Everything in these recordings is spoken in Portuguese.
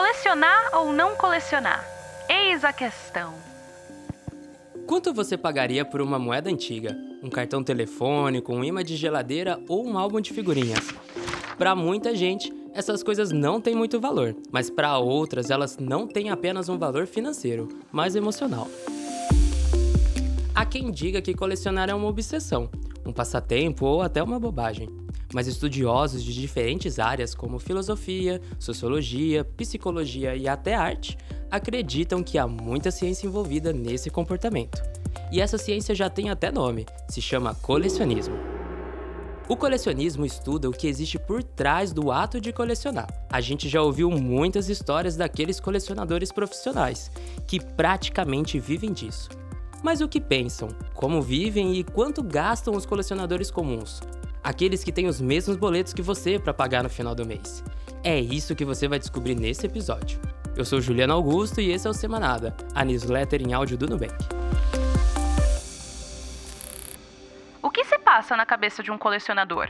Colecionar ou não colecionar? Eis a questão. Quanto você pagaria por uma moeda antiga? Um cartão telefônico, um imã de geladeira ou um álbum de figurinhas? Para muita gente, essas coisas não têm muito valor, mas para outras elas não têm apenas um valor financeiro, mas emocional. Há quem diga que colecionar é uma obsessão, um passatempo ou até uma bobagem. Mas estudiosos de diferentes áreas, como filosofia, sociologia, psicologia e até arte, acreditam que há muita ciência envolvida nesse comportamento. E essa ciência já tem até nome, se chama colecionismo. O colecionismo estuda o que existe por trás do ato de colecionar. A gente já ouviu muitas histórias daqueles colecionadores profissionais, que praticamente vivem disso. Mas o que pensam, como vivem e quanto gastam os colecionadores comuns? Aqueles que têm os mesmos boletos que você para pagar no final do mês. É isso que você vai descobrir nesse episódio. Eu sou Juliano Augusto e esse é o Semanada, a newsletter em áudio do Nubank. O que se passa na cabeça de um colecionador?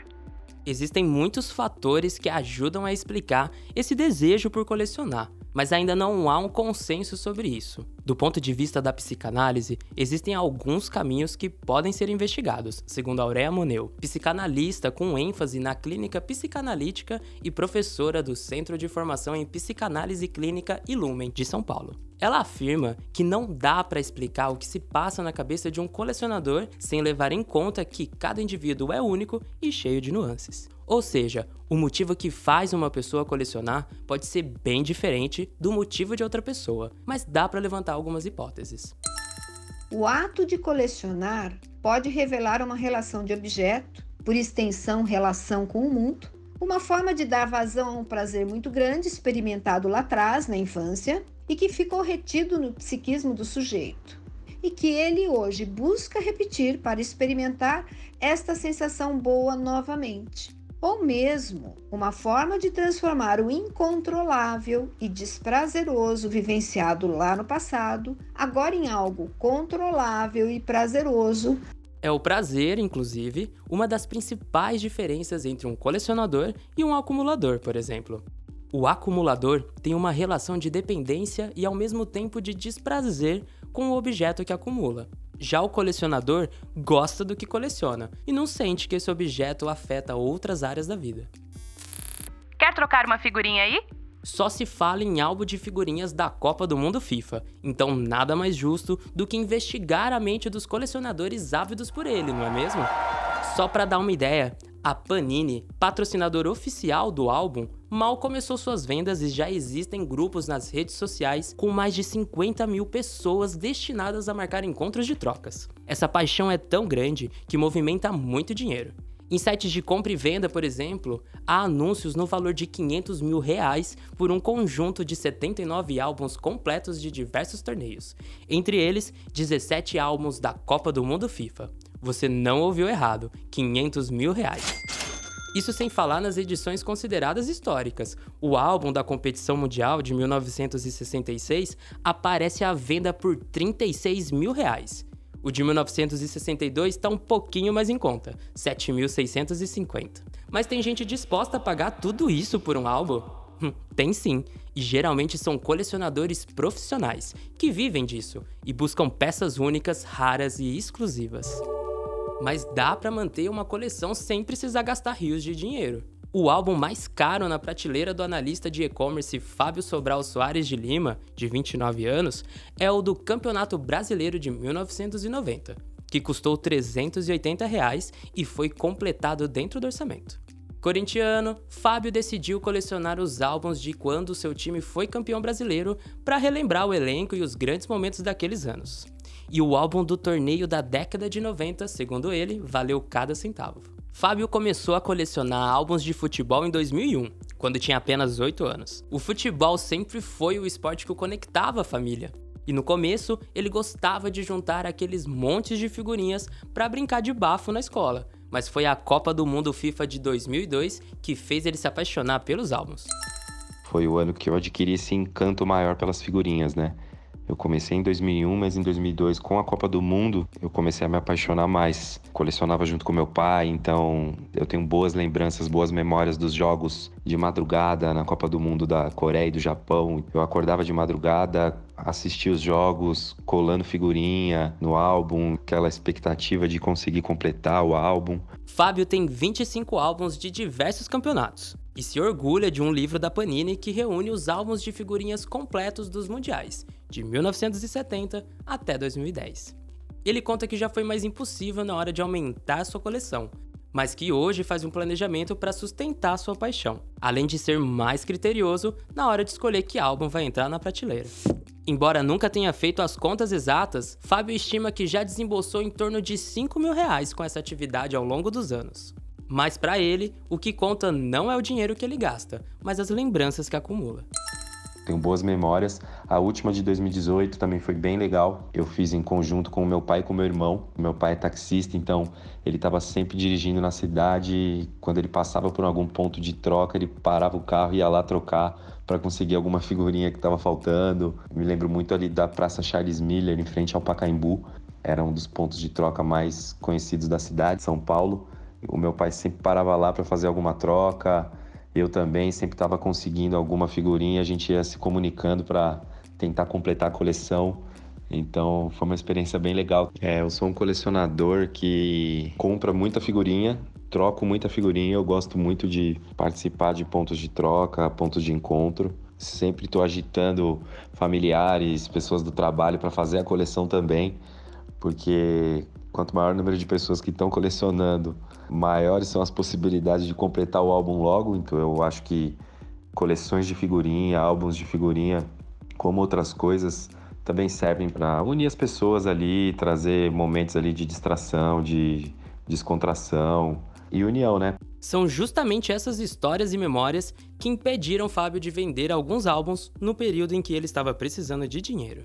Existem muitos fatores que ajudam a explicar esse desejo por colecionar, mas ainda não há um consenso sobre isso. Do ponto de vista da psicanálise, existem alguns caminhos que podem ser investigados, segundo Auréa Moneu, psicanalista com ênfase na clínica psicanalítica e professora do Centro de Formação em Psicanálise Clínica Ilumen, de São Paulo. Ela afirma que não dá para explicar o que se passa na cabeça de um colecionador sem levar em conta que cada indivíduo é único e cheio de nuances. Ou seja, o motivo que faz uma pessoa colecionar pode ser bem diferente do motivo de outra pessoa, mas dá para levantar algumas hipóteses. O ato de colecionar pode revelar uma relação de objeto, por extensão, relação com o mundo, uma forma de dar vazão a um prazer muito grande experimentado lá atrás, na infância, e que ficou retido no psiquismo do sujeito, e que ele hoje busca repetir para experimentar esta sensação boa novamente ou mesmo uma forma de transformar o incontrolável e desprazeroso vivenciado lá no passado, agora em algo controlável e prazeroso. É o prazer, inclusive, uma das principais diferenças entre um colecionador e um acumulador, por exemplo. O acumulador tem uma relação de dependência e ao mesmo tempo de desprazer com o objeto que acumula. Já o colecionador gosta do que coleciona e não sente que esse objeto afeta outras áreas da vida. Quer trocar uma figurinha aí? Só se fala em álbum de figurinhas da Copa do Mundo FIFA, então nada mais justo do que investigar a mente dos colecionadores ávidos por ele, não é mesmo? Só para dar uma ideia, a Panini, patrocinador oficial do álbum, mal começou suas vendas e já existem grupos nas redes sociais com mais de 50 mil pessoas destinadas a marcar encontros de trocas. Essa paixão é tão grande que movimenta muito dinheiro. Em sites de compra e venda, por exemplo, há anúncios no valor de 500 mil reais por um conjunto de 79 álbuns completos de diversos torneios, entre eles 17 álbuns da Copa do Mundo FIFA. Você não ouviu errado, 500 mil reais. Isso sem falar nas edições consideradas históricas. O álbum da competição mundial de 1966 aparece à venda por 36 mil reais. O de 1962 está um pouquinho mais em conta, 7.650. Mas tem gente disposta a pagar tudo isso por um álbum? Hum, tem sim, e geralmente são colecionadores profissionais que vivem disso e buscam peças únicas, raras e exclusivas mas dá para manter uma coleção sem precisar gastar rios de dinheiro. O álbum mais caro na prateleira do analista de e-commerce Fábio Sobral Soares de Lima, de 29 anos, é o do Campeonato Brasileiro de 1990, que custou 380 reais e foi completado dentro do orçamento. Corintiano, Fábio decidiu colecionar os álbuns de quando seu time foi campeão brasileiro para relembrar o elenco e os grandes momentos daqueles anos e o álbum do torneio da década de 90, segundo ele, valeu cada centavo. Fábio começou a colecionar álbuns de futebol em 2001, quando tinha apenas 8 anos. O futebol sempre foi o esporte que o conectava à família. E no começo, ele gostava de juntar aqueles montes de figurinhas para brincar de bafo na escola, mas foi a Copa do Mundo FIFA de 2002 que fez ele se apaixonar pelos álbuns. Foi o ano que eu adquiri esse encanto maior pelas figurinhas, né? Eu comecei em 2001, mas em 2002, com a Copa do Mundo, eu comecei a me apaixonar mais. Colecionava junto com meu pai, então eu tenho boas lembranças, boas memórias dos jogos de madrugada na Copa do Mundo da Coreia e do Japão. Eu acordava de madrugada, assistia os jogos, colando figurinha no álbum, aquela expectativa de conseguir completar o álbum. Fábio tem 25 álbuns de diversos campeonatos e se orgulha de um livro da Panini que reúne os álbuns de figurinhas completos dos mundiais, de 1970 até 2010. Ele conta que já foi mais impossível na hora de aumentar sua coleção, mas que hoje faz um planejamento para sustentar sua paixão, além de ser mais criterioso na hora de escolher que álbum vai entrar na prateleira. Embora nunca tenha feito as contas exatas, Fábio estima que já desembolsou em torno de 5 mil reais com essa atividade ao longo dos anos. Mas para ele, o que conta não é o dinheiro que ele gasta, mas as lembranças que acumula. Tenho boas memórias. A última de 2018 também foi bem legal. Eu fiz em conjunto com o meu pai e com o meu irmão. Meu pai é taxista, então ele estava sempre dirigindo na cidade. Quando ele passava por algum ponto de troca, ele parava o carro e ia lá trocar para conseguir alguma figurinha que estava faltando. me lembro muito ali da Praça Charles Miller, em frente ao Pacaembu. Era um dos pontos de troca mais conhecidos da cidade, São Paulo. O meu pai sempre parava lá para fazer alguma troca eu também sempre estava conseguindo alguma figurinha, a gente ia se comunicando para tentar completar a coleção. Então foi uma experiência bem legal. É, eu sou um colecionador que compra muita figurinha, troco muita figurinha. Eu gosto muito de participar de pontos de troca, pontos de encontro. Sempre estou agitando familiares, pessoas do trabalho para fazer a coleção também, porque quanto maior o número de pessoas que estão colecionando maiores são as possibilidades de completar o álbum logo. Então eu acho que coleções de figurinha, álbuns de figurinha, como outras coisas, também servem para unir as pessoas ali, trazer momentos ali de distração, de descontração e união, né? São justamente essas histórias e memórias que impediram Fábio de vender alguns álbuns no período em que ele estava precisando de dinheiro.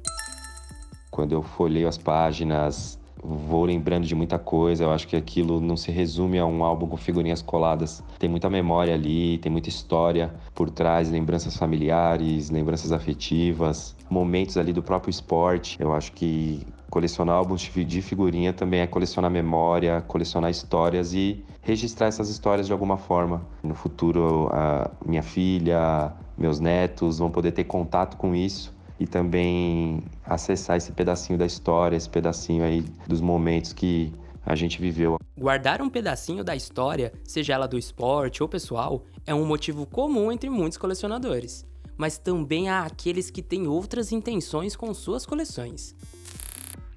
Quando eu folheio as páginas vou lembrando de muita coisa. Eu acho que aquilo não se resume a um álbum com figurinhas coladas. Tem muita memória ali, tem muita história por trás, lembranças familiares, lembranças afetivas, momentos ali do próprio esporte. Eu acho que colecionar álbuns de figurinha também é colecionar memória, colecionar histórias e registrar essas histórias de alguma forma. No futuro, a minha filha, meus netos vão poder ter contato com isso e também acessar esse pedacinho da história, esse pedacinho aí dos momentos que a gente viveu. Guardar um pedacinho da história, seja ela do esporte ou pessoal, é um motivo comum entre muitos colecionadores. Mas também há aqueles que têm outras intenções com suas coleções.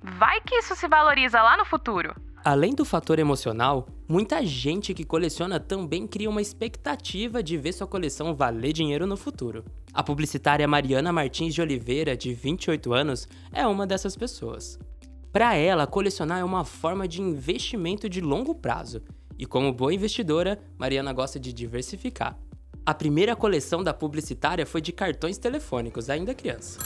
Vai que isso se valoriza lá no futuro. Além do fator emocional, muita gente que coleciona também cria uma expectativa de ver sua coleção valer dinheiro no futuro. A publicitária Mariana Martins de Oliveira, de 28 anos, é uma dessas pessoas. Para ela, colecionar é uma forma de investimento de longo prazo, e como boa investidora, Mariana gosta de diversificar. A primeira coleção da publicitária foi de cartões telefônicos, ainda criança.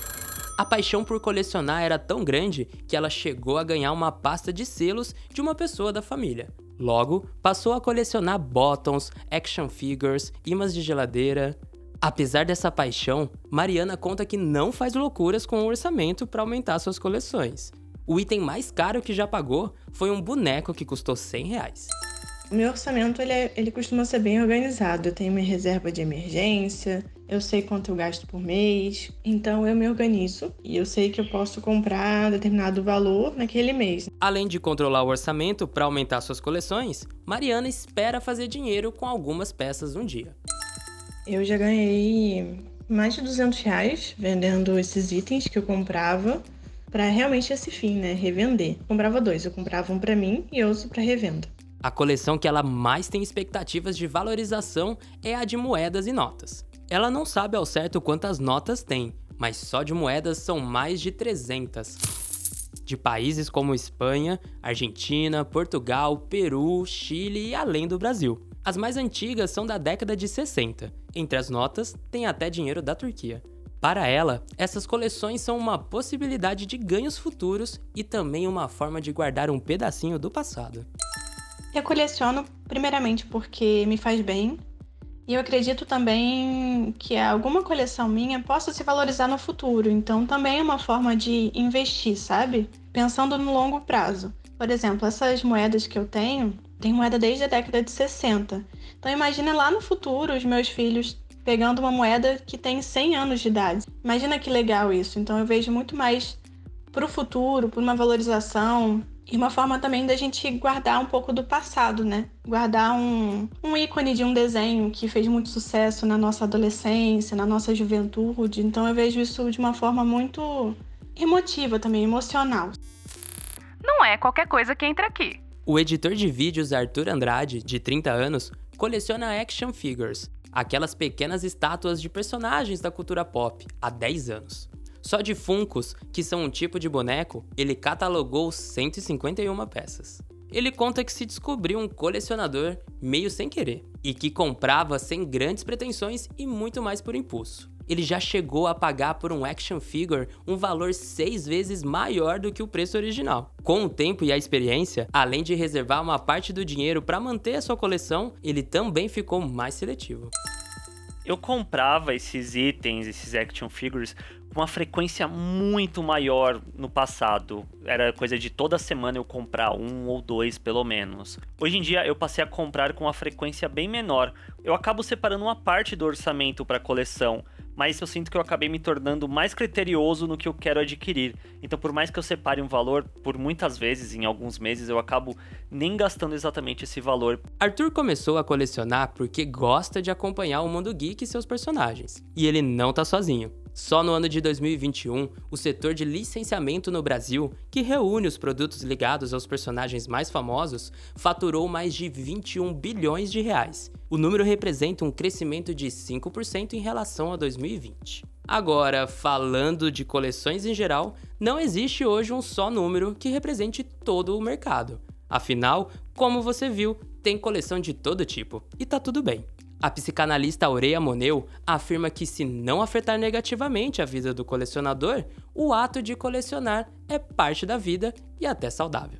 A paixão por colecionar era tão grande que ela chegou a ganhar uma pasta de selos de uma pessoa da família. Logo, passou a colecionar bottoms, action figures, imãs de geladeira. Apesar dessa paixão, Mariana conta que não faz loucuras com o orçamento para aumentar suas coleções. O item mais caro que já pagou foi um boneco que custou 100 reais. Meu orçamento ele, é, ele costuma ser bem organizado. Eu tenho minha reserva de emergência, eu sei quanto eu gasto por mês, então eu me organizo e eu sei que eu posso comprar determinado valor naquele mês. Além de controlar o orçamento para aumentar suas coleções, Mariana espera fazer dinheiro com algumas peças um dia. Eu já ganhei mais de 200 reais vendendo esses itens que eu comprava para realmente esse fim, né? Revender. Eu comprava dois, eu comprava um para mim e outro para revenda. A coleção que ela mais tem expectativas de valorização é a de moedas e notas. Ela não sabe ao certo quantas notas tem, mas só de moedas são mais de 300. De países como Espanha, Argentina, Portugal, Peru, Chile e além do Brasil. As mais antigas são da década de 60. Entre as notas, tem até dinheiro da Turquia. Para ela, essas coleções são uma possibilidade de ganhos futuros e também uma forma de guardar um pedacinho do passado. Eu coleciono primeiramente porque me faz bem, E eu acredito também que alguma coleção minha possa se valorizar no futuro. Então também é uma forma de investir, sabe? Pensando no longo prazo. Por exemplo, essas moedas que eu tenho, tem moeda desde a década de 60. Então imagina lá no futuro os meus filhos pegando uma moeda que tem 100 anos de idade. Imagina que legal isso. Então eu vejo muito mais para o futuro, por uma valorização, e uma forma também da gente guardar um pouco do passado, né? Guardar um, um ícone de um desenho que fez muito sucesso na nossa adolescência, na nossa juventude. Então eu vejo isso de uma forma muito emotiva também, emocional. Não é qualquer coisa que entra aqui. O editor de vídeos Arthur Andrade, de 30 anos, coleciona action figures, aquelas pequenas estátuas de personagens da cultura pop, há 10 anos. Só de Funkos, que são um tipo de boneco, ele catalogou 151 peças. Ele conta que se descobriu um colecionador meio sem querer e que comprava sem grandes pretensões e muito mais por impulso. Ele já chegou a pagar por um action figure um valor seis vezes maior do que o preço original. Com o tempo e a experiência, além de reservar uma parte do dinheiro para manter a sua coleção, ele também ficou mais seletivo. Eu comprava esses itens, esses action figures, com uma frequência muito maior no passado. Era coisa de toda semana eu comprar um ou dois, pelo menos. Hoje em dia eu passei a comprar com uma frequência bem menor. Eu acabo separando uma parte do orçamento para coleção, mas eu sinto que eu acabei me tornando mais criterioso no que eu quero adquirir. Então, por mais que eu separe um valor, por muitas vezes, em alguns meses, eu acabo nem gastando exatamente esse valor. Arthur começou a colecionar porque gosta de acompanhar o mundo geek e seus personagens. E ele não tá sozinho. Só no ano de 2021, o setor de licenciamento no Brasil, que reúne os produtos ligados aos personagens mais famosos, faturou mais de 21 bilhões de reais. O número representa um crescimento de 5% em relação a 2020. Agora, falando de coleções em geral, não existe hoje um só número que represente todo o mercado. Afinal, como você viu, tem coleção de todo tipo, e tá tudo bem. A psicanalista Aureia Moneu afirma que, se não afetar negativamente a vida do colecionador, o ato de colecionar é parte da vida e até saudável.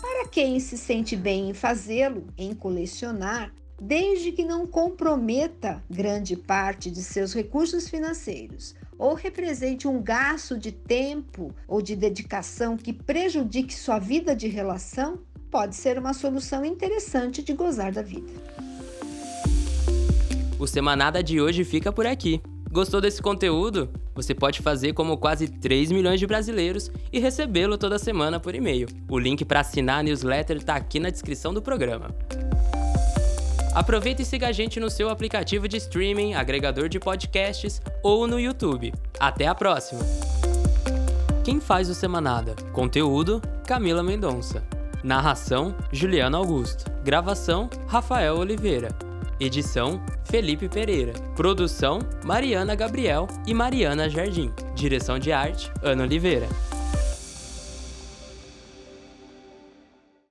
Para quem se sente bem em fazê-lo, em colecionar, desde que não comprometa grande parte de seus recursos financeiros ou represente um gasto de tempo ou de dedicação que prejudique sua vida de relação, pode ser uma solução interessante de gozar da vida. O Semanada de hoje fica por aqui. Gostou desse conteúdo? Você pode fazer como quase 3 milhões de brasileiros e recebê-lo toda semana por e-mail. O link para assinar a newsletter está aqui na descrição do programa. Aproveita e siga a gente no seu aplicativo de streaming, agregador de podcasts ou no YouTube. Até a próxima! Quem faz o Semanada? Conteúdo: Camila Mendonça. Narração: Juliana Augusto. Gravação: Rafael Oliveira. Edição: Felipe Pereira. Produção: Mariana Gabriel e Mariana Jardim. Direção de arte: Ana Oliveira.